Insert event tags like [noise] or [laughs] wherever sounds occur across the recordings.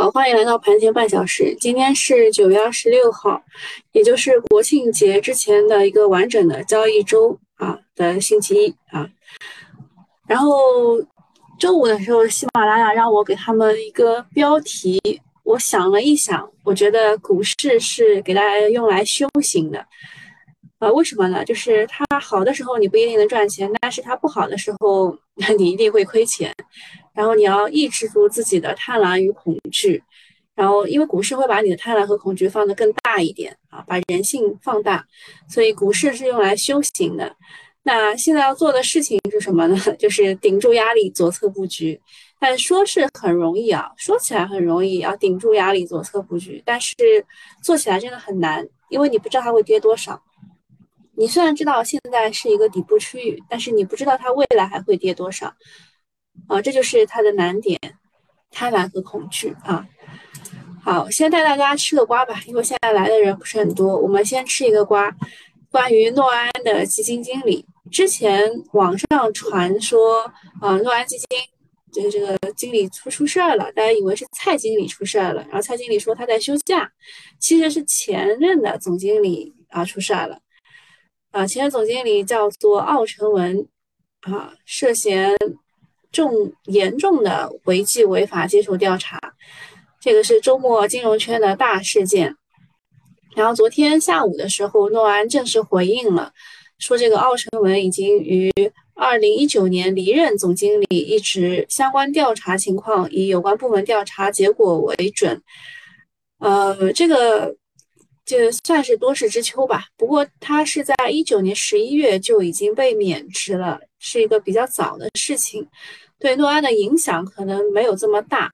好，欢迎来到盘前半小时。今天是九月二十六号，也就是国庆节之前的一个完整的交易周啊的星期一啊。然后周五的时候，喜马拉雅让我给他们一个标题，我想了一想，我觉得股市是给大家用来修行的。啊，为什么呢？就是它好的时候你不一定能赚钱，但是它不好的时候 [laughs] 你一定会亏钱。然后你要抑制住自己的贪婪与恐惧，然后因为股市会把你的贪婪和恐惧放得更大一点啊，把人性放大，所以股市是用来修行的。那现在要做的事情是什么呢？[laughs] 就是顶住压力，左侧布局。但说是很容易啊，说起来很容易，要顶住压力，左侧布局，但是做起来真的很难，因为你不知道它会跌多少。你虽然知道现在是一个底部区域，但是你不知道它未来还会跌多少。啊，这就是它的难点，贪婪和恐惧啊。好，先带大家吃个瓜吧，因为现在来的人不是很多，我们先吃一个瓜。关于诺安的基金经理，之前网上传说，啊，诺安基金就是这个经理出出事儿了，大家以为是蔡经理出事儿了，然后蔡经理说他在休假，其实是前任的总经理啊出事儿了，啊，前任总经理叫做奥成文，啊，涉嫌。重严重的违纪违法接受调查，这个是周末金融圈的大事件。然后昨天下午的时候，诺安正式回应了，说这个奥成文已经于二零一九年离任总经理一职，相关调查情况以有关部门调查结果为准。呃，这个就算是多事之秋吧。不过他是在一九年十一月就已经被免职了。是一个比较早的事情，对诺安的影响可能没有这么大，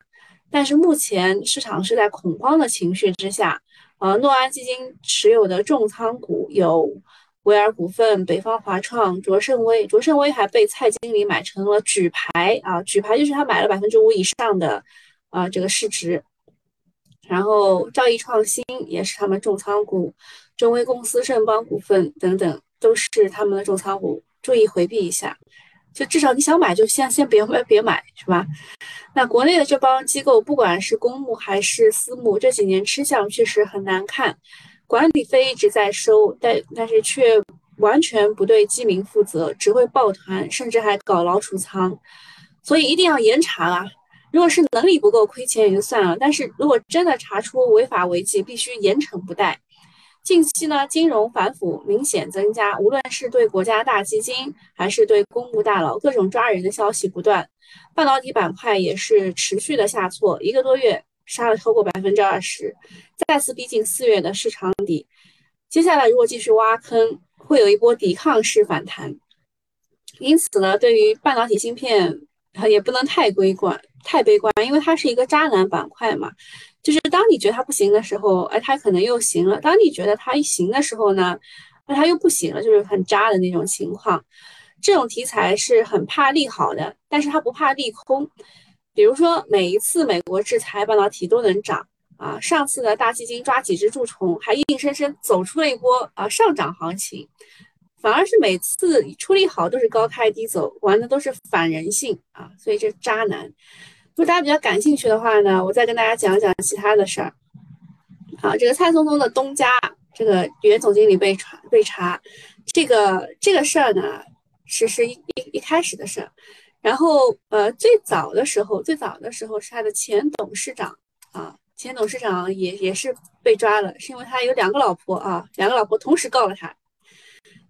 但是目前市场是在恐慌的情绪之下。呃，诺安基金持有的重仓股有维尔股份、北方华创、卓胜威，卓胜威还被蔡经理买成了举牌啊，举牌就是他买了百分之五以上的啊这个市值。然后兆易创新也是他们重仓股，中微公司、盛邦股份等等都是他们的重仓股。注意回避一下，就至少你想买就先先别买别买，是吧？那国内的这帮机构，不管是公募还是私募，这几年吃相确实很难看，管理费一直在收，但但是却完全不对基民负责，只会抱团，甚至还搞老鼠仓，所以一定要严查啊！如果是能力不够亏钱也就算了，但是如果真的查出违法违纪，必须严惩不贷。近期呢，金融反腐明显增加，无论是对国家大基金，还是对公募大佬，各种抓人的消息不断。半导体板块也是持续的下挫，一个多月杀了超过百分之二十，再次逼近四月的市场底。接下来如果继续挖坑，会有一波抵抗式反弹。因此呢，对于半导体芯片，也不能太悲观，太悲观，因为它是一个渣男板块嘛。就是当你觉得它不行的时候，哎，它可能又行了；当你觉得它一行的时候呢，那它又不行了，就是很渣的那种情况。这种题材是很怕利好的，但是它不怕利空。比如说，每一次美国制裁半导体都能涨啊，上次的大基金抓几只蛀虫，还硬生生走出了一波啊上涨行情。反而是每次出利好都是高开低走，玩的都是反人性啊，所以这渣男。如果大家比较感兴趣的话呢，我再跟大家讲讲其他的事儿。好，这个蔡松松的东家这个原总经理被查被查，这个这个事儿呢，是是一一一开始的事儿。然后呃，最早的时候，最早的时候是他的前董事长啊，前董事长也也是被抓了，是因为他有两个老婆啊，两个老婆同时告了他，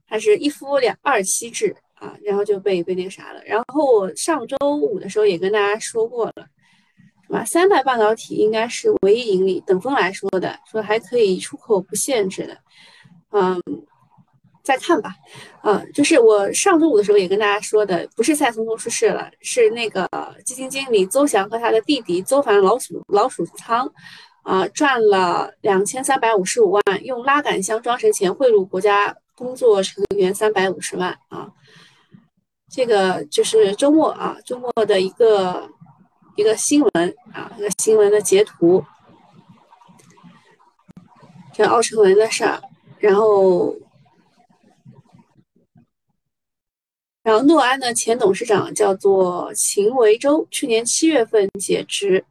他是一夫两二妻制。啊，然后就被被那个啥了。然后我上周五的时候也跟大家说过了，是吧？三代半导体应该是唯一盈利，等风来说的，说还可以出口不限制的。嗯，再看吧。嗯，就是我上周五的时候也跟大家说的，不是蔡松松出事了，是那个基金经理邹翔和他的弟弟邹凡老鼠老鼠仓，啊，赚了两千三百五十五万，用拉杆箱装成钱汇入国家工作成员三百五十万啊。这个就是周末啊，周末的一个一个新闻啊，一个新闻的截图，这奥成文的事儿，然后，然后诺安的前董事长叫做秦维洲，去年七月份解职，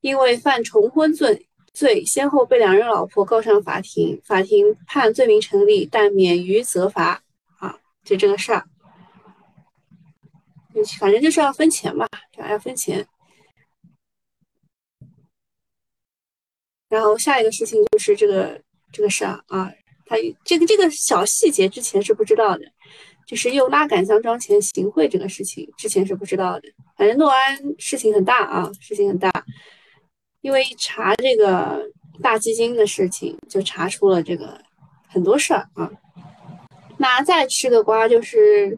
因为犯重婚罪罪，先后被两任老婆告上法庭，法庭判罪名成立，但免于责罚。啊，就这个事儿，反正就是要分钱嘛，要分钱。然后下一个事情就是这个这个事儿啊，他这个这个小细节之前是不知道的，就是用拉杆箱装钱行贿这个事情之前是不知道的。反正诺安事情很大啊，事情很大，因为查这个大基金的事情，就查出了这个很多事儿啊。那再吃个瓜就是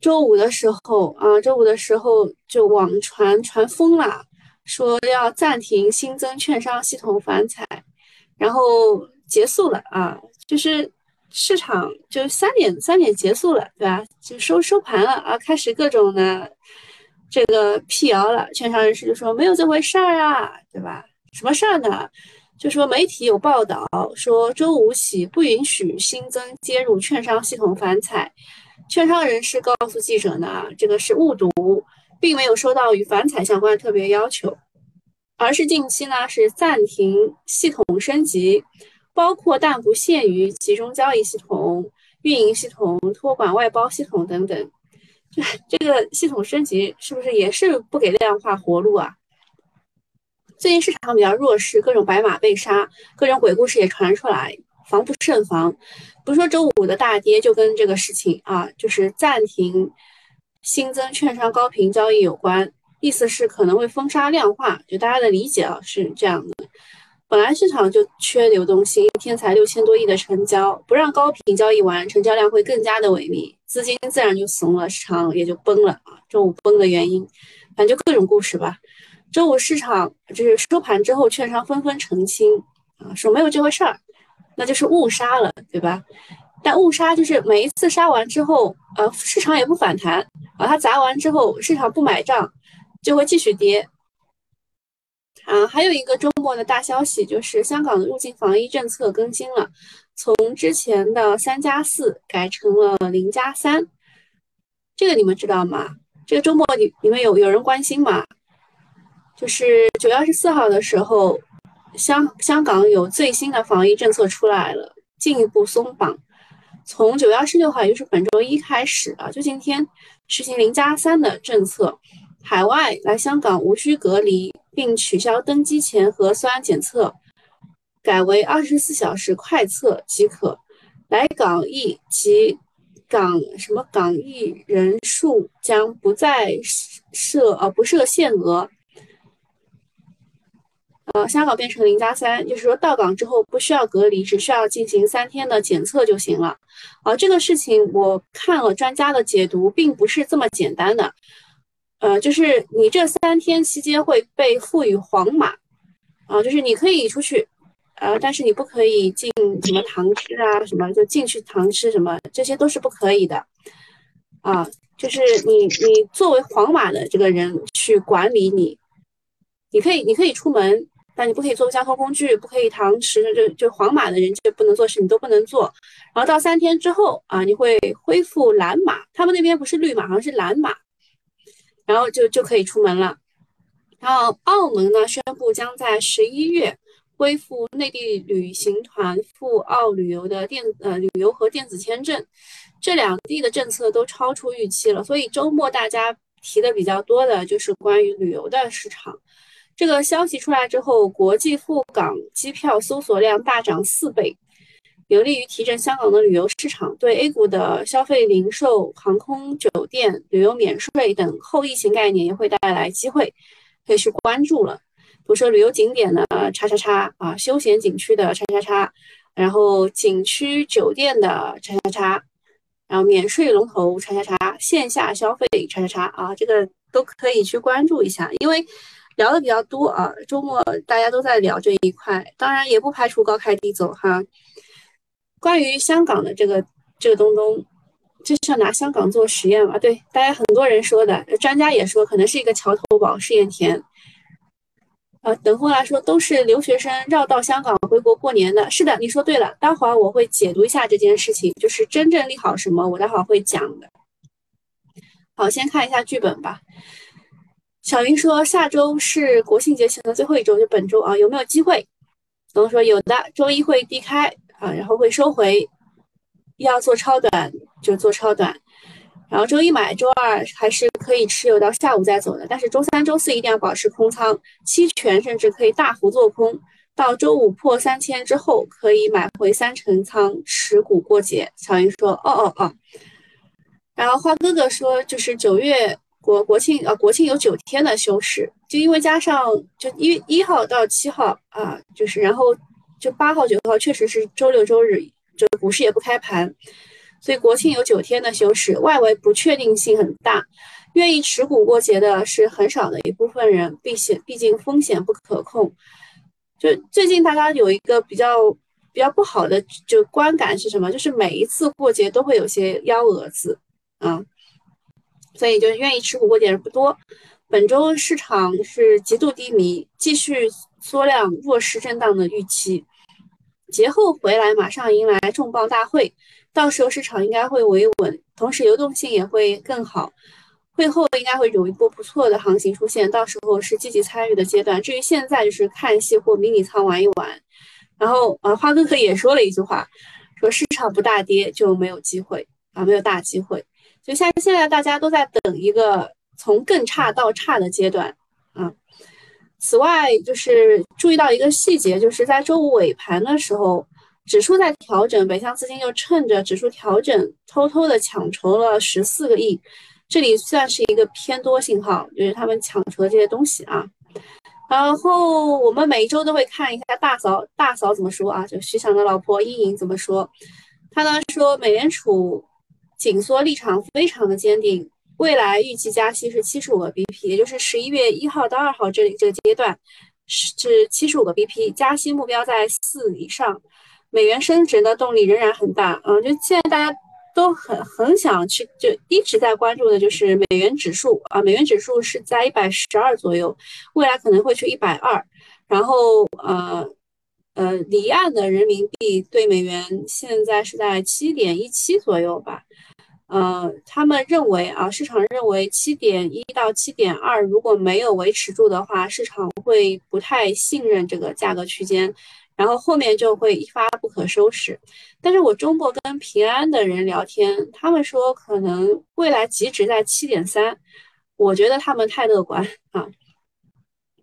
周五的时候啊，周五的时候就网传传疯了。说要暂停新增券商系统返采，然后结束了啊，就是市场就三点三点结束了，对吧？就收收盘了啊，开始各种的这个辟谣了。券商人士就说没有这回事儿啊，对吧？什么事儿呢？就说媒体有报道说周五起不允许新增接入券商系统返采，券商人士告诉记者呢，这个是误读。并没有收到与反采相关的特别要求，而是近期呢是暂停系统升级，包括但不限于集中交易系统、运营系统、托管外包系统等等。这这个系统升级是不是也是不给量化活路啊？最近市场比较弱势，各种白马被杀，各种鬼故事也传出来，防不胜防。不是说周五的大跌就跟这个事情啊，就是暂停。新增券商高频交易有关，意思是可能会封杀量化，就大家的理解啊是这样的。本来市场就缺流动性，一天才六千多亿的成交，不让高频交易完，成交量会更加的萎靡，资金自然就怂了，市场也就崩了啊。周五崩的原因，反正就各种故事吧。周五市场就是收盘之后，券商纷纷澄清啊，说没有这回事儿，那就是误杀了，对吧？但误杀就是每一次杀完之后，呃，市场也不反弹啊，它砸完之后，市场不买账，就会继续跌。啊，还有一个周末的大消息就是香港的入境防疫政策更新了，从之前的三加四改成了零加三，这个你们知道吗？这个周末你你们有有人关心吗？就是九月二十四号的时候，香香港有最新的防疫政策出来了，进一步松绑。从九月二十六号，也就是本周一开始啊，就今天实行零加三的政策，海外来香港无需隔离，并取消登机前核酸检测，改为二十四小时快测即可。来港疫及港什么港疫人数将不再设呃不设限额。呃，香港变成零加三，就是说到港之后不需要隔离，只需要进行三天的检测就行了。啊，这个事情我看了专家的解读，并不是这么简单的。呃，就是你这三天期间会被赋予黄码，啊，就是你可以出去，呃，但是你不可以进什么堂吃啊，什么就进去堂吃什么，这些都是不可以的。啊，就是你你作为黄码的这个人去管理你，你可以你可以出门。但你不可以坐交通工具，不可以堂食，就就黄马的人就不能做事，你都不能做。然后到三天之后啊，你会恢复蓝码，他们那边不是绿码，好像是蓝码，然后就就可以出门了。然后澳门呢宣布将在十一月恢复内地旅行团赴澳旅游的电呃旅游和电子签证，这两地的政策都超出预期了，所以周末大家提的比较多的就是关于旅游的市场。这个消息出来之后，国际赴港机票搜索量大涨四倍，有利于提振香港的旅游市场，对 A 股的消费、零售、航空、酒店、旅游免税等后疫情概念也会带来机会，可以去关注了。比如说旅游景点的叉叉叉啊，休闲景区的叉叉叉，然后景区酒店的叉叉叉，然后免税龙头叉叉叉，线下消费叉叉叉啊，这个都可以去关注一下，因为。聊的比较多啊，周末大家都在聊这一块，当然也不排除高开低走哈。关于香港的这个这个东东，就是要拿香港做实验嘛？对，大家很多人说的，专家也说可能是一个桥头堡试验田。啊，等会来说都是留学生绕道香港回国过年的，是的，你说对了。待会儿我会解读一下这件事情，就是真正利好什么，我待会儿会讲的。好，先看一下剧本吧。小云说下周是国庆节前的最后一周，就本周啊，有没有机会？东说有的，周一会低开啊，然后会收回，要做超短就做超短，然后周一买，周二还是可以持有到下午再走的，但是周三、周四一定要保持空仓，期权甚至可以大幅做空，到周五破三千之后可以买回三成仓持股过节。小云说哦哦哦，然后花哥哥说就是九月。国国庆啊，国庆有九天的休市，就因为加上就一一号到七号啊，就是然后就八号九号确实是周六周日，就股市也不开盘，所以国庆有九天的休市，外围不确定性很大，愿意持股过节的是很少的一部分人，避险，毕竟风险不可控。就最近大家有一个比较比较不好的就观感是什么？就是每一次过节都会有些幺蛾子啊。所以就愿意吃火锅的人不多。本周市场是极度低迷，继续缩量弱势震荡的预期。节后回来，马上迎来重磅大会，到时候市场应该会维稳，同时流动性也会更好。会后应该会有一波不错的行情出现，到时候是积极参与的阶段。至于现在，就是看戏或迷你仓玩一玩。然后呃，花哥哥也说了一句话，说市场不大跌就没有机会啊，没有大机会。就像现在大家都在等一个从更差到差的阶段啊。此外，就是注意到一个细节，就是在周五尾盘的时候，指数在调整，北向资金又趁着指数调整，偷偷的抢筹了十四个亿，这里算是一个偏多信号，就是他们抢筹的这些东西啊。然后我们每一周都会看一下大嫂，大嫂怎么说啊？就徐翔的老婆英莹怎么说？他呢说美联储。紧缩立场非常的坚定，未来预计加息是七十五个 BP，也就是十一月一号到二号这里这个阶段是七十五个 BP，加息目标在四以上，美元升值的动力仍然很大啊！就现在大家都很很想去，就一直在关注的就是美元指数啊，美元指数是在一百十二左右，未来可能会去一百二，然后呃呃离岸的人民币对美元现在是在七点一七左右吧。呃，他们认为啊，市场认为七点一到七点二如果没有维持住的话，市场会不太信任这个价格区间，然后后面就会一发不可收拾。但是我中国跟平安的人聊天，他们说可能未来极值在七点三，我觉得他们太乐观啊。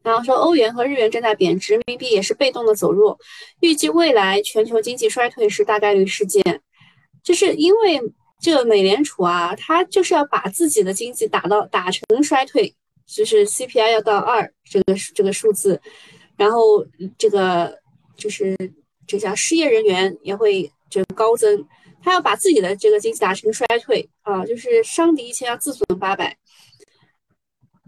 然后说欧元和日元正在贬值，人民币也是被动的走弱，预计未来全球经济衰退是大概率事件，就是因为。这个美联储啊，它就是要把自己的经济打到打成衰退，就是 CPI 要到二这个这个数字，然后这个就是这叫失业人员也会就高增，他要把自己的这个经济打成衰退啊，就是伤敌一千要自损八百，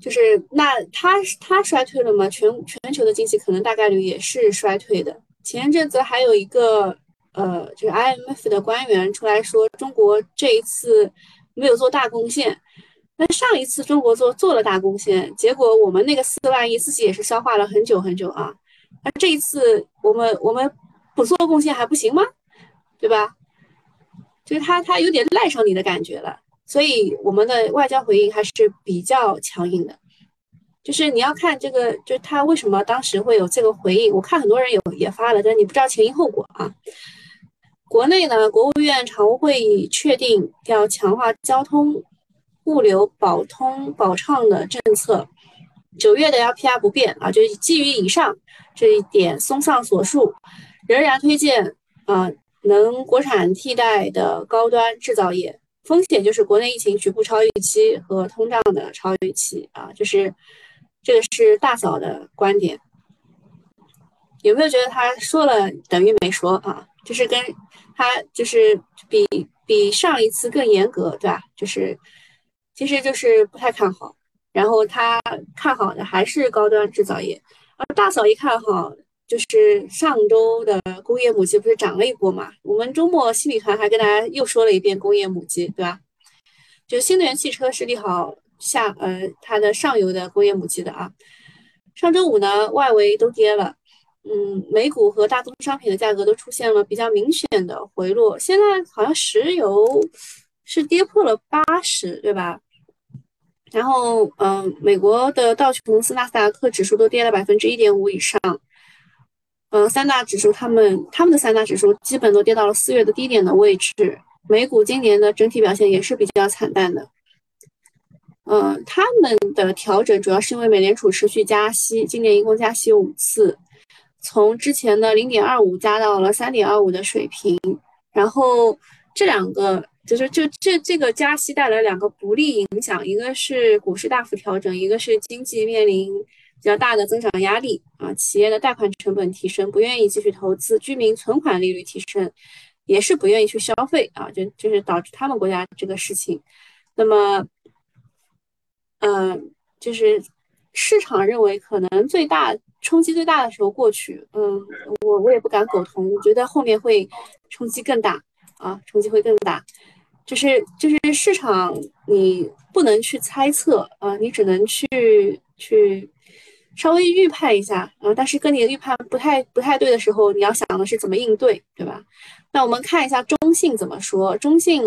就是那他他衰退了吗？全全球的经济可能大概率也是衰退的。前一阵子还有一个。呃，就是 IMF 的官员出来说，中国这一次没有做大贡献，那上一次中国做做了大贡献，结果我们那个四万亿自己也是消化了很久很久啊，那这一次我们我们不做贡献还不行吗？对吧？就是他他有点赖上你的感觉了，所以我们的外交回应还是比较强硬的，就是你要看这个，就是他为什么当时会有这个回应，我看很多人有也发了，但你不知道前因后果啊。国内呢，国务院常务会议确定要强化交通、物流保通保畅的政策。九月的 LPR 不变啊，就基于以上这一点，综上所述，仍然推荐啊能国产替代的高端制造业。风险就是国内疫情局部超预期和通胀的超预期啊，就是这个是大嫂的观点。有没有觉得他说了等于没说啊？就是跟他就是比比上一次更严格，对吧？就是其实就是不太看好，然后他看好的还是高端制造业。而大嫂一看好，就是上周的工业母机不是涨了一波嘛？我们周末新米团还跟大家又说了一遍工业母机，对吧？就新能源汽车是利好下呃它的上游的工业母机的啊。上周五呢，外围都跌了。嗯，美股和大宗商品的价格都出现了比较明显的回落。现在好像石油是跌破了八十，对吧？然后，嗯，美国的道琼斯、纳斯达克指数都跌了百分之一点五以上。嗯，三大指数，他们他们的三大指数基本都跌到了四月的低点的位置。美股今年的整体表现也是比较惨淡的。嗯，他们的调整主要是因为美联储持续加息，今年一共加息五次，从之前的零点二五加到了三点二五的水平。然后这两个就是就这这个加息带来两个不利影响，一个是股市大幅调整，一个是经济面临。比较大的增长压力啊，企业的贷款成本提升，不愿意继续投资；居民存款利率提升，也是不愿意去消费啊，就就是导致他们国家这个事情。那么，嗯，就是市场认为可能最大冲击最大的时候过去，嗯，我我也不敢苟同，我觉得后面会冲击更大啊，冲击会更大。就是就是市场你不能去猜测啊，你只能去去。稍微预判一下，啊，但是跟你的预判不太不太对的时候，你要想的是怎么应对，对吧？那我们看一下中信怎么说。中信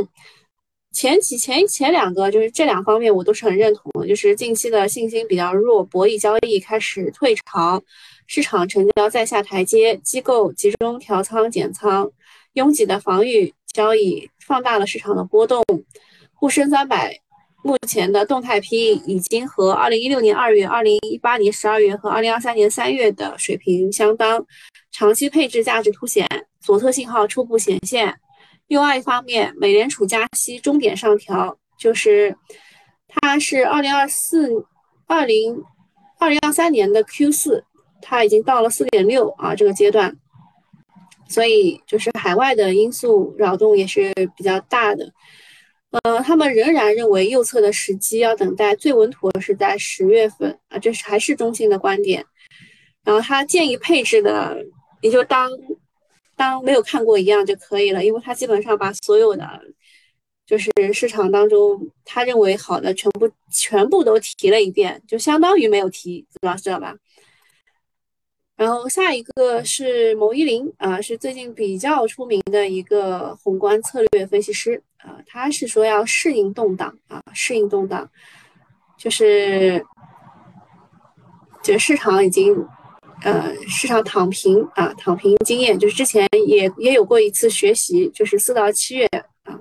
前几前前两个就是这两方面我都是很认同的，就是近期的信心比较弱，博弈交易开始退潮，市场成交在下台阶，机构集中调仓减仓，拥挤的防御交易放大了市场的波动，沪深三百。目前的动态 PE 已经和二零一六年二月、二零一八年十二月和二零二三年三月的水平相当，长期配置价值凸显，左侧信号初步显现。另外一方面，美联储加息终点上调，就是它是二零二四、二零二零二三年的 Q 四，它已经到了四点六啊这个阶段，所以就是海外的因素扰动也是比较大的。呃，他们仍然认为右侧的时机要等待最稳妥是在十月份啊，这是还是中性的观点。然后他建议配置的也就当当没有看过一样就可以了，因为他基本上把所有的就是市场当中他认为好的全部全部都提了一遍，就相当于没有提，知道知道吧？然后下一个是牟一林啊，是最近比较出名的一个宏观策略分析师啊，他是说要适应动荡啊，适应动荡，就是就市场已经呃市场躺平啊，躺平经验，就是之前也也有过一次学习，就是四到七月啊，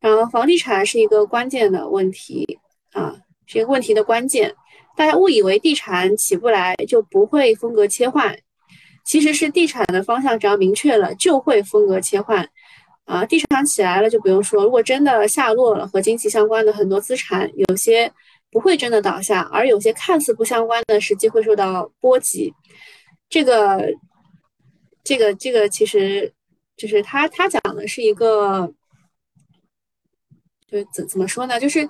然后房地产是一个关键的问题啊，是一个问题的关键。大家误以为地产起不来就不会风格切换，其实是地产的方向只要明确了就会风格切换。啊，地产起来了就不用说，如果真的下落了，和经济相关的很多资产有些不会真的倒下，而有些看似不相关的实际会受到波及。这个，这个，这个其实就是他他讲的是一个，就怎怎么说呢？就是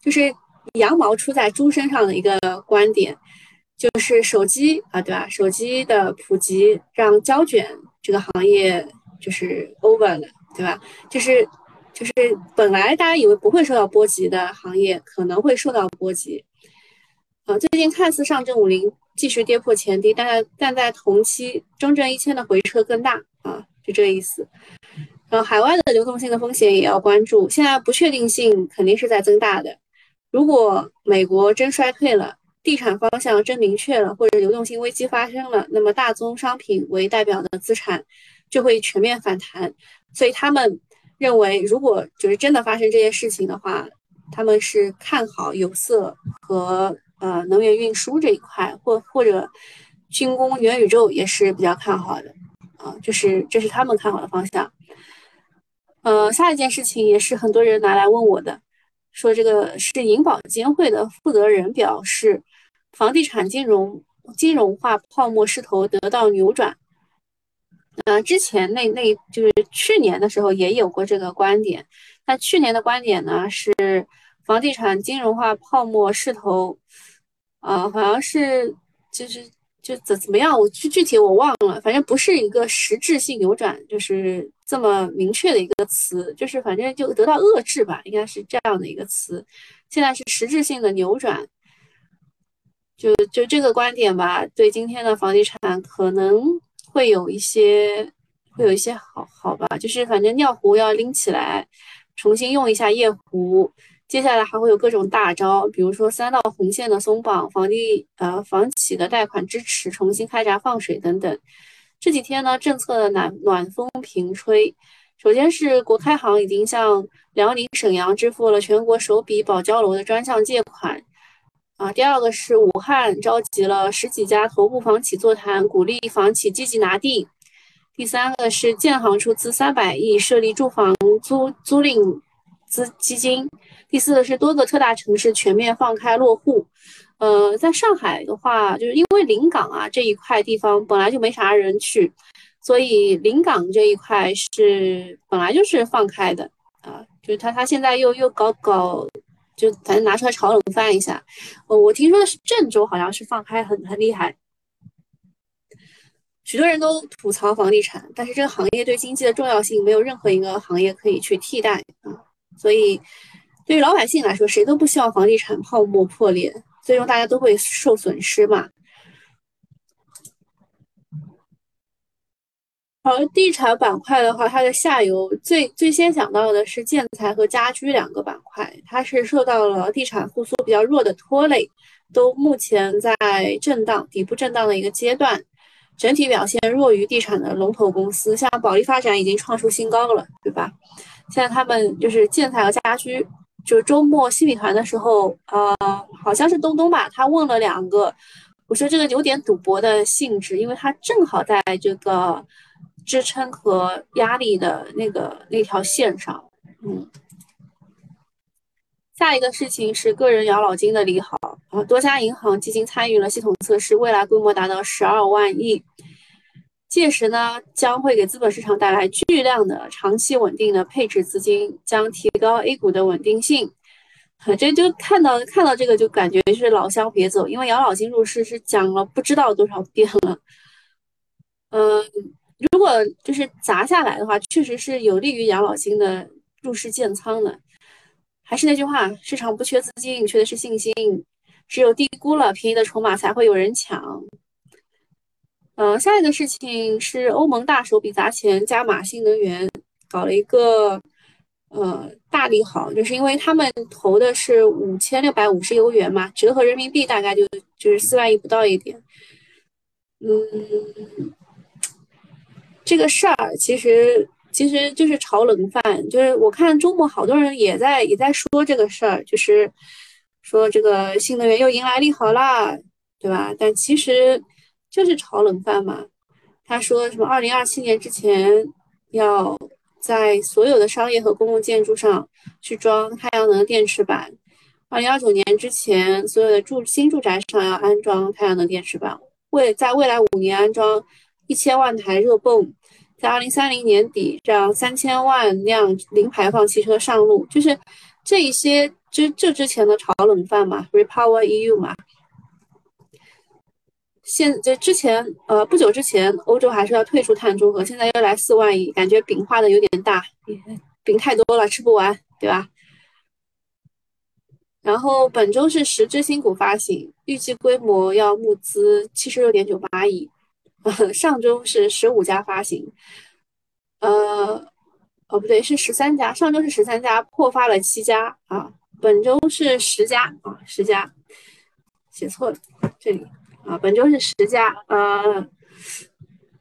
就是。羊毛出在猪身上的一个观点，就是手机啊，对吧？手机的普及让胶卷这个行业就是 over 了，对吧？就是就是本来大家以为不会受到波及的行业，可能会受到波及。啊，最近看似上证五零继续跌破前低，但在但在同期中证一千的回撤更大啊，就这个意思。然后海外的流动性的风险也要关注，现在不确定性肯定是在增大的。如果美国真衰退了，地产方向真明确了，或者流动性危机发生了，那么大宗商品为代表的资产就会全面反弹。所以他们认为，如果就是真的发生这件事情的话，他们是看好有色和呃能源运输这一块，或或者军工、元宇宙也是比较看好的啊，就是这是他们看好的方向。呃，下一件事情也是很多人拿来问我的。说这个是银保监会的负责人表示，房地产金融金融化泡沫势头得到扭转。呃，之前那那就是去年的时候也有过这个观点，但去年的观点呢是房地产金融化泡沫势头，呃，好像是就是。就怎怎么样，我具具体我忘了，反正不是一个实质性扭转，就是这么明确的一个词，就是反正就得到遏制吧，应该是这样的一个词。现在是实质性的扭转，就就这个观点吧，对今天的房地产可能会有一些会有一些好好吧，就是反正尿壶要拎起来，重新用一下夜壶，接下来还会有各种大招，比如说三道红线的松绑，房地呃房企的贷款支持，重新开闸放水等等。这几天呢，政策的暖暖风频吹。首先是国开行已经向辽宁沈阳支付了全国首笔保交楼的专项借款啊。第二个是武汉召集了十几家头部房企座谈，鼓励房企积极拿地。第三个是建行出资三百亿设立住房租租赁资基金。第四个是多个特大城市全面放开落户，呃，在上海的话，就是因为临港啊这一块地方本来就没啥人去，所以临港这一块是本来就是放开的啊，就是他他现在又又搞搞，就反正拿出来炒冷饭一下。呃，我听说的是郑州好像是放开很很厉害，许多人都吐槽房地产，但是这个行业对经济的重要性没有任何一个行业可以去替代啊，所以。对于老百姓来说，谁都不希望房地产泡沫破裂，最终大家都会受损失嘛。而地产板块的话，它的下游最最先想到的是建材和家居两个板块，它是受到了地产复苏比较弱的拖累，都目前在震荡底部震荡的一个阶段，整体表现弱于地产的龙头公司，像保利发展已经创出新高了，对吧？现在他们就是建材和家居。就周末新米团的时候，呃，好像是东东吧，他问了两个，我说这个有点赌博的性质，因为他正好在这个支撑和压力的那个那条线上，嗯。下一个事情是个人养老金的利好啊，多家银行基金参与了系统测试，未来规模达到十二万亿。届时呢，将会给资本市场带来巨量的长期稳定的配置资金，将提高 A 股的稳定性。反正就看到看到这个就感觉是老乡别走，因为养老金入市是讲了不知道多少遍了。嗯，如果就是砸下来的话，确实是有利于养老金的入市建仓的。还是那句话，市场不缺资金，缺的是信心。只有低估了便宜的筹码，才会有人抢。嗯，下一个事情是欧盟大手笔砸钱加码新能源，搞了一个呃大利好，就是因为他们投的是五千六百五十欧元嘛，折合人民币大概就就是四万亿不到一点。嗯，这个事儿其实其实就是炒冷饭，就是我看周末好多人也在也在说这个事儿，就是说这个新能源又迎来利好啦，对吧？但其实。就是炒冷饭嘛，他说什么？二零二七年之前要在所有的商业和公共建筑上去装太阳能电池板，二零二九年之前所有的住新住宅上要安装太阳能电池板，未在未来五年安装一千万台热泵，在二零三零年底让三千万辆零排放汽车上路，就是这一些之这之前的炒冷饭嘛，Repower EU 嘛。现就之前，呃，不久之前，欧洲还是要退出碳中和，现在又来四万亿，感觉饼画的有点大，饼太多了，吃不完，对吧？然后本周是十只新股发行，预计规模要募资七十六点九八亿。上周是十五家发行，呃，哦不对，是十三家，上周是十三家，破发了七家啊。本周是十家啊，十家，写错了，这里。啊，本周是十家，呃，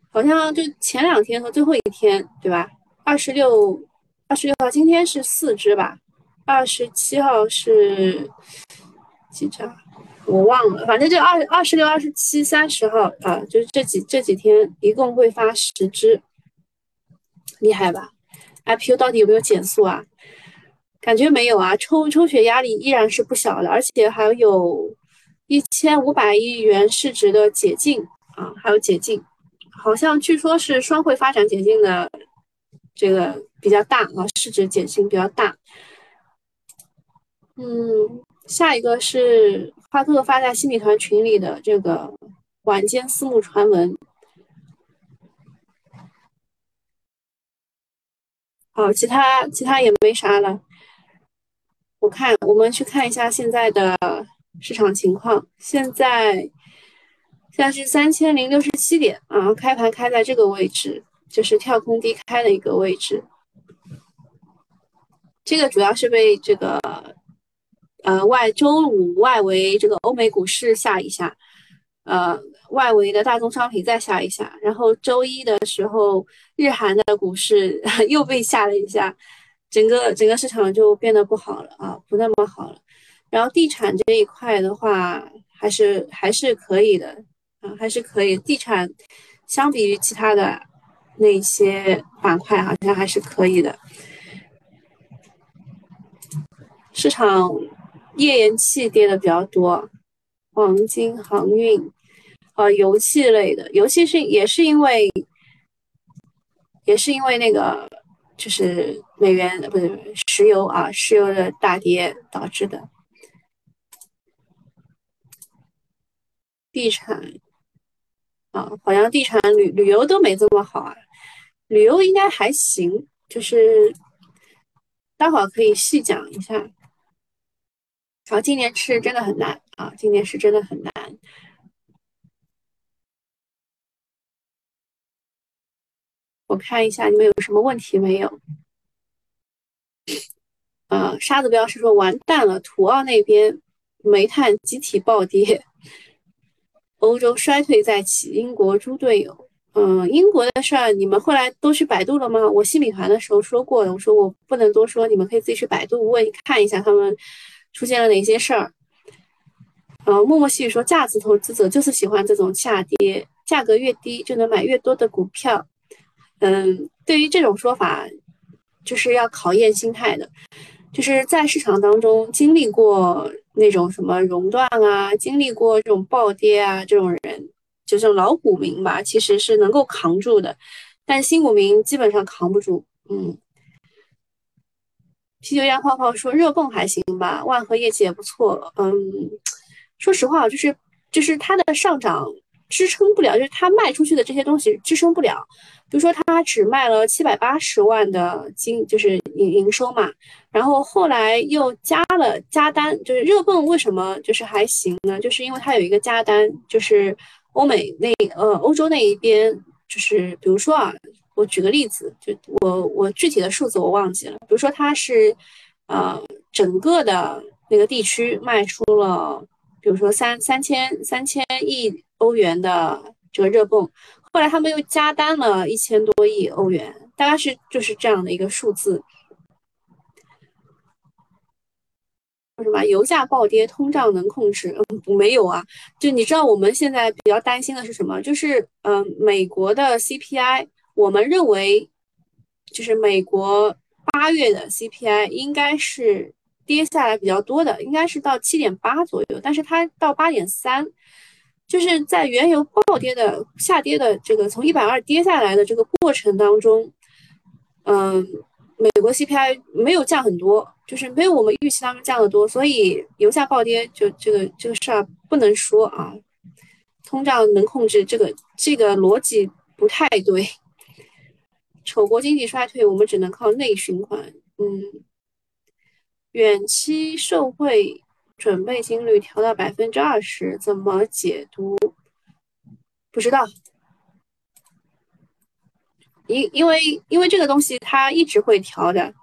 好像就前两天和最后一天，对吧？二十六、二十六号，今天是四只吧？二十七号是几只？我忘了，反正就二二十六、二十七、三十号啊，就是这几这几天一共会发十只，厉害吧？IPO 到底有没有减速啊？感觉没有啊，抽抽血压力依然是不小的，而且还有。一千五百亿元市值的解禁啊，还有解禁，好像据说是双汇发展解禁的这个比较大啊，市值解禁比较大。嗯，下一个是花哥发在新米团群里的这个晚间私募传闻。好，其他其他也没啥了。我看我们去看一下现在的。市场情况现在现在是三千零六十七点啊，开盘开在这个位置，就是跳空低开的一个位置。这个主要是被这个呃外周五外围这个欧美股市下一下，呃外围的大宗商品再下一下，然后周一的时候日韩的股市 [laughs] 又被下了一下，整个整个市场就变得不好了啊，不那么好了。然后地产这一块的话，还是还是可以的啊，还是可以。地产相比于其他的那些板块，好像还是可以的。市场页岩气跌的比较多，黄金、航运，呃，油气类的，油气是也是因为，也是因为那个就是美元不是石油啊，石油的大跌导致的。地产啊，好像地产旅旅游都没这么好啊，旅游应该还行，就是待会儿可以细讲一下。好，今年是真的很难啊，今年是真的很难。我看一下你们有什么问题没有？呃，沙子标是说完蛋了，土澳那边煤炭集体暴跌。欧洲衰退再起，英国猪队友。嗯，英国的事儿你们后来都去百度了吗？我新米团的时候说过的，我说我不能多说，你们可以自己去百度问看一下他们出现了哪些事儿。嗯，默默细语说，价值投资者就是喜欢这种下跌，价格越低就能买越多的股票。嗯，对于这种说法，就是要考验心态的，就是在市场当中经历过。那种什么熔断啊，经历过这种暴跌啊，这种人就是老股民吧，其实是能够扛住的，但新股民基本上扛不住。嗯，啤酒鸭泡泡说热泵还行吧，万和业绩也不错。嗯，说实话，就是就是它的上涨支撑不了，就是它卖出去的这些东西支撑不了。比如说，它只卖了七百八十万的金，就是营营收嘛。然后后来又加了加单，就是热泵为什么就是还行呢？就是因为它有一个加单，就是欧美那呃欧洲那一边，就是比如说啊，我举个例子，就我我具体的数字我忘记了。比如说它是呃整个的那个地区卖出了，比如说三三千三千亿欧元的这个热泵。后来他们又加单了一千多亿欧元，大概是就是这样的一个数字。什么油价暴跌，通胀能控制？嗯，没有啊。就你知道我们现在比较担心的是什么？就是嗯，美国的 CPI，我们认为就是美国八月的 CPI 应该是跌下来比较多的，应该是到七点八左右，但是它到八点三。就是在原油暴跌的下跌的这个从一百二跌下来的这个过程当中，嗯，美国 CPI 没有降很多，就是没有我们预期当中降的多，所以油价暴跌就这个这个事儿不能说啊，通胀能控制这个这个逻辑不太对。丑国经济衰退，我们只能靠内循环，嗯，远期受惠。准备金率调到百分之二十，怎么解读？不知道，因因为因为这个东西它一直会调的，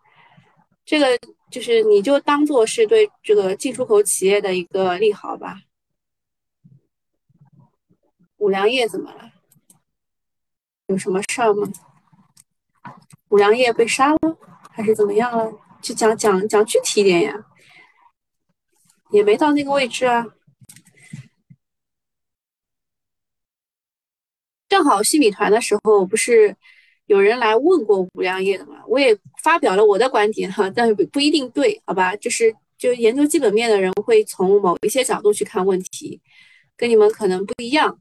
这个就是你就当做是对这个进出口企业的一个利好吧。五粮液怎么了？有什么事儿吗？五粮液被杀了还是怎么样了？就讲讲讲具体一点呀。也没到那个位置啊，正好新米团的时候不是有人来问过五粮液的嘛，我也发表了我的观点哈，但是不一定对，好吧？就是就研究基本面的人会从某一些角度去看问题，跟你们可能不一样。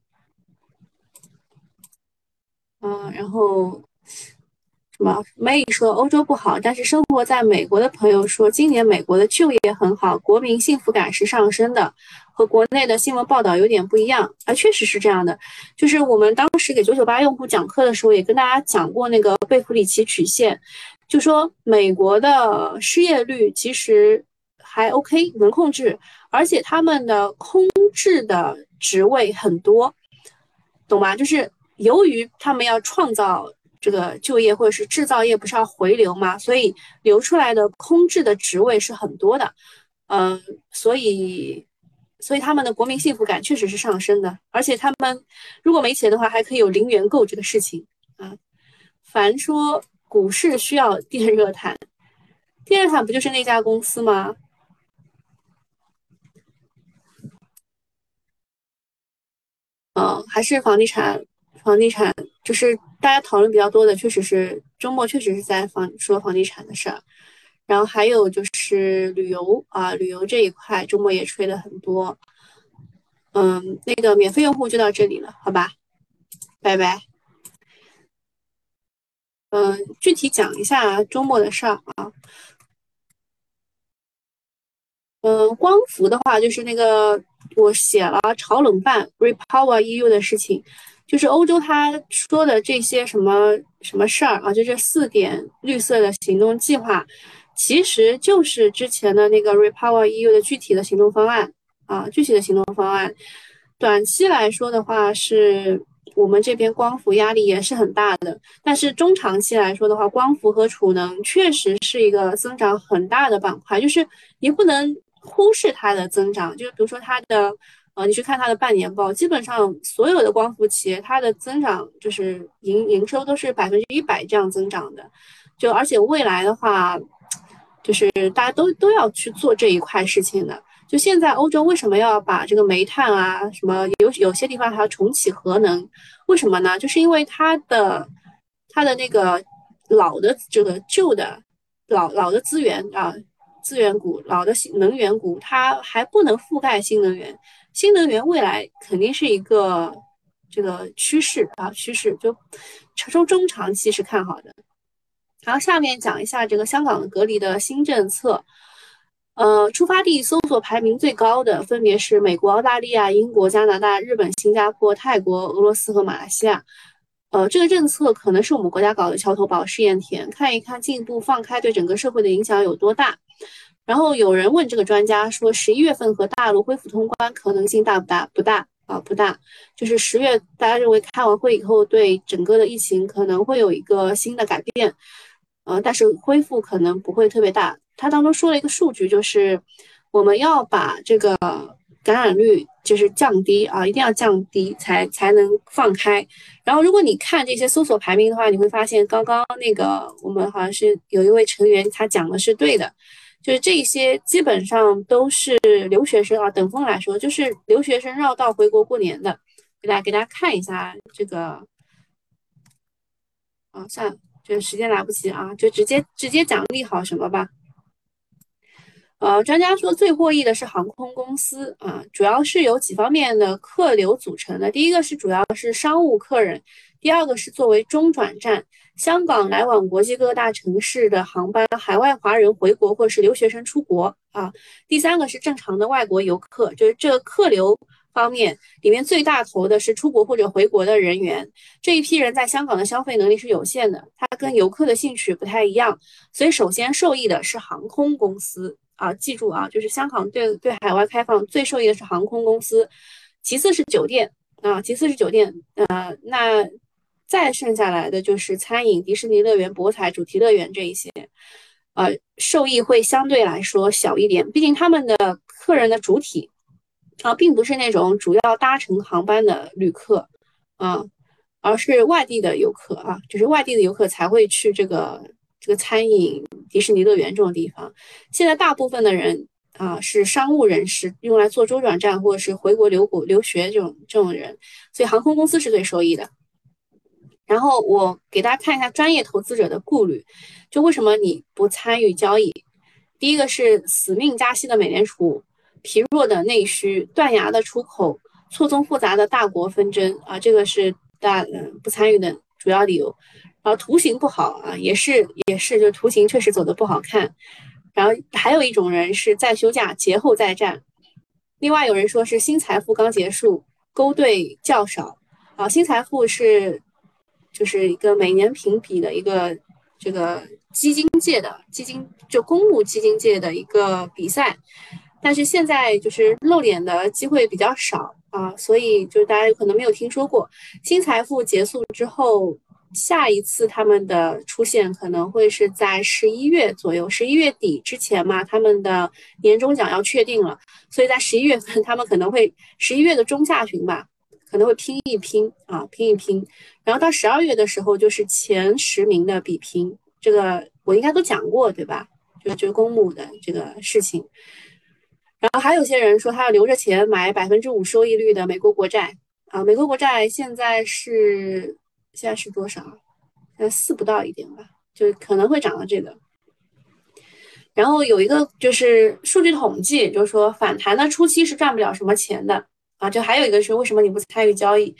嗯，然后。什么？May 说欧洲不好，但是生活在美国的朋友说，今年美国的就业很好，国民幸福感是上升的，和国内的新闻报道有点不一样啊，确实是这样的。就是我们当时给九九八用户讲课的时候，也跟大家讲过那个贝弗里奇曲线，就说美国的失业率其实还 OK，能控制，而且他们的空置的职位很多，懂吗？就是由于他们要创造。这个就业或者是制造业不是要回流吗？所以流出来的空置的职位是很多的。嗯，所以所以他们的国民幸福感确实是上升的，而且他们如果没钱的话，还可以有零元购这个事情啊。凡说股市需要 [laughs] 电热毯，电热毯不就是那家公司吗？嗯，还是房地产，房地产就是大家讨论比较多的，确实是周末确实是在房说房地产的事儿，然后还有就是旅游啊，旅游这一块周末也吹的很多。嗯，那个免费用户就到这里了，好吧，拜拜。嗯，具体讲一下周末的事儿啊。嗯，光伏的话就是那个。我写了炒冷饭 repower EU 的事情，就是欧洲他说的这些什么什么事儿啊，就这四点绿色的行动计划，其实就是之前的那个 repower EU 的具体的行动方案啊，具体的行动方案。短期来说的话，是我们这边光伏压力也是很大的，但是中长期来说的话，光伏和储能确实是一个增长很大的板块，就是你不能。忽视它的增长，就是比如说它的，呃，你去看它的半年报，基本上所有的光伏企业，它的增长就是营营收都是百分之一百这样增长的，就而且未来的话，就是大家都都要去做这一块事情的。就现在欧洲为什么要把这个煤炭啊，什么有有些地方还要重启核能？为什么呢？就是因为它的它的那个老的这个旧的老老的资源啊。资源股、老的新能源股，它还不能覆盖新能源。新能源未来肯定是一个这个趋势啊，趋势就中中长期是看好的。然后下面讲一下这个香港隔离的新政策。呃，出发地搜索排名最高的分别是美国、澳大利亚、英国、加拿大、日本、新加坡、泰国、俄罗斯和马来西亚。呃，这个政策可能是我们国家搞的桥头堡、试验田，看一看进一步放开对整个社会的影响有多大。然后有人问这个专家说，十一月份和大陆恢复通关可能性大不大？不大啊，不大。就是十月，大家认为开完会以后，对整个的疫情可能会有一个新的改变，呃，但是恢复可能不会特别大。他当中说了一个数据，就是我们要把这个感染率就是降低啊，一定要降低才才能放开。然后如果你看这些搜索排名的话，你会发现刚刚那个我们好像是有一位成员他讲的是对的。就是这些基本上都是留学生啊，等风来说，就是留学生绕道回国过年的。给大家给大家看一下这个，啊，算了，这时间来不及啊，就直接直接讲利好什么吧。呃，专家说最获益的是航空公司啊，主要是由几方面的客流组成的。第一个是主要是商务客人，第二个是作为中转站。香港来往国际各大城市的航班，海外华人回国或是留学生出国啊。第三个是正常的外国游客，就是这个客流方面里面最大头的是出国或者回国的人员。这一批人在香港的消费能力是有限的，他跟游客的兴趣不太一样，所以首先受益的是航空公司啊。记住啊，就是香港对对海外开放最受益的是航空公司，其次是酒店啊，其次是酒店呃那。再剩下来的就是餐饮、迪士尼乐园、博彩、主题乐园这一些，呃，受益会相对来说小一点，毕竟他们的客人的主体啊，并不是那种主要搭乘航班的旅客啊，而是外地的游客啊，就是外地的游客才会去这个这个餐饮、迪士尼乐园这种地方。现在大部分的人啊是商务人士，用来做周转站或者是回国留国留学这种这种人，所以航空公司是最受益的。然后我给大家看一下专业投资者的顾虑，就为什么你不参与交易？第一个是死命加息的美联储，疲弱的内需，断崖的出口，错综复杂的大国纷争啊，这个是大嗯不参与的主要理由。然后图形不好啊，也是也是，就图形确实走的不好看。然后还有一种人是在休假，节后再战。另外有人说是新财富刚结束，勾兑较少啊，新财富是。就是一个每年评比的一个这个基金界的基金，就公募基金界的一个比赛，但是现在就是露脸的机会比较少啊，所以就是大家有可能没有听说过。新财富结束之后，下一次他们的出现可能会是在十一月左右，十一月底之前嘛，他们的年终奖要确定了，所以在十一月份他们可能会十一月的中下旬吧，可能会拼一拼啊，拼一拼，然后到十二月的时候就是前十名的比拼，这个我应该都讲过对吧？就就公募的这个事情，然后还有些人说他要留着钱买百分之五收益率的美国国债啊，美国国债现在是。现在是多少？现在四不到一点吧，就可能会涨到这个。然后有一个就是数据统计，就是说反弹的初期是赚不了什么钱的啊。就还有一个是为什么你不参与交易？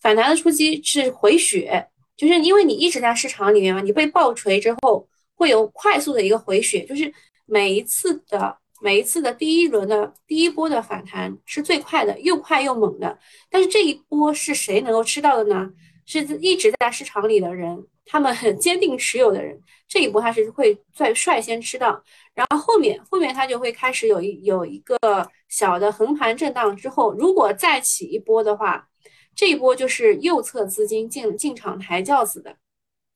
反弹的初期是回血，就是因为你一直在市场里面嘛，你被爆锤之后会有快速的一个回血，就是每一次的每一次的第一轮的第一波的反弹是最快的，又快又猛的。但是这一波是谁能够吃到的呢？是一直在市场里的人，他们很坚定持有的人，这一波他是会最率先吃到，然后后面后面它就会开始有一有一个小的横盘震荡之后，如果再起一波的话，这一波就是右侧资金进进场抬轿子的，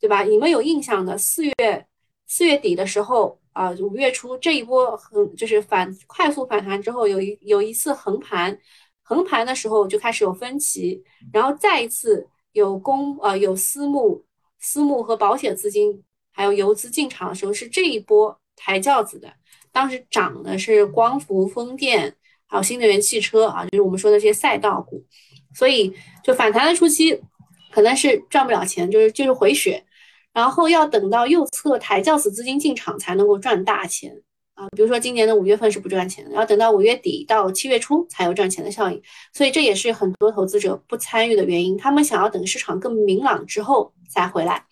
对吧？你们有印象的，四月四月底的时候啊，五月初这一波横就是反快速反弹之后，有一有一次横盘，横盘的时候就开始有分歧，然后再一次。有公呃有私募、私募和保险资金，还有游资进场的时候，是这一波抬轿子的。当时涨的是光伏、风电，还有新能源汽车啊，就是我们说的这些赛道股。所以就反弹的初期，可能是赚不了钱，就是就是回血，然后要等到右侧抬轿子资金进场才能够赚大钱。啊，比如说今年的五月份是不赚钱的，要等到五月底到七月初才有赚钱的效应，所以这也是很多投资者不参与的原因。他们想要等市场更明朗之后再回来。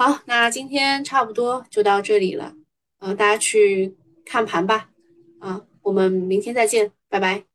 好，那今天差不多就到这里了，嗯，大家去看盘吧。啊，我们明天再见，拜拜。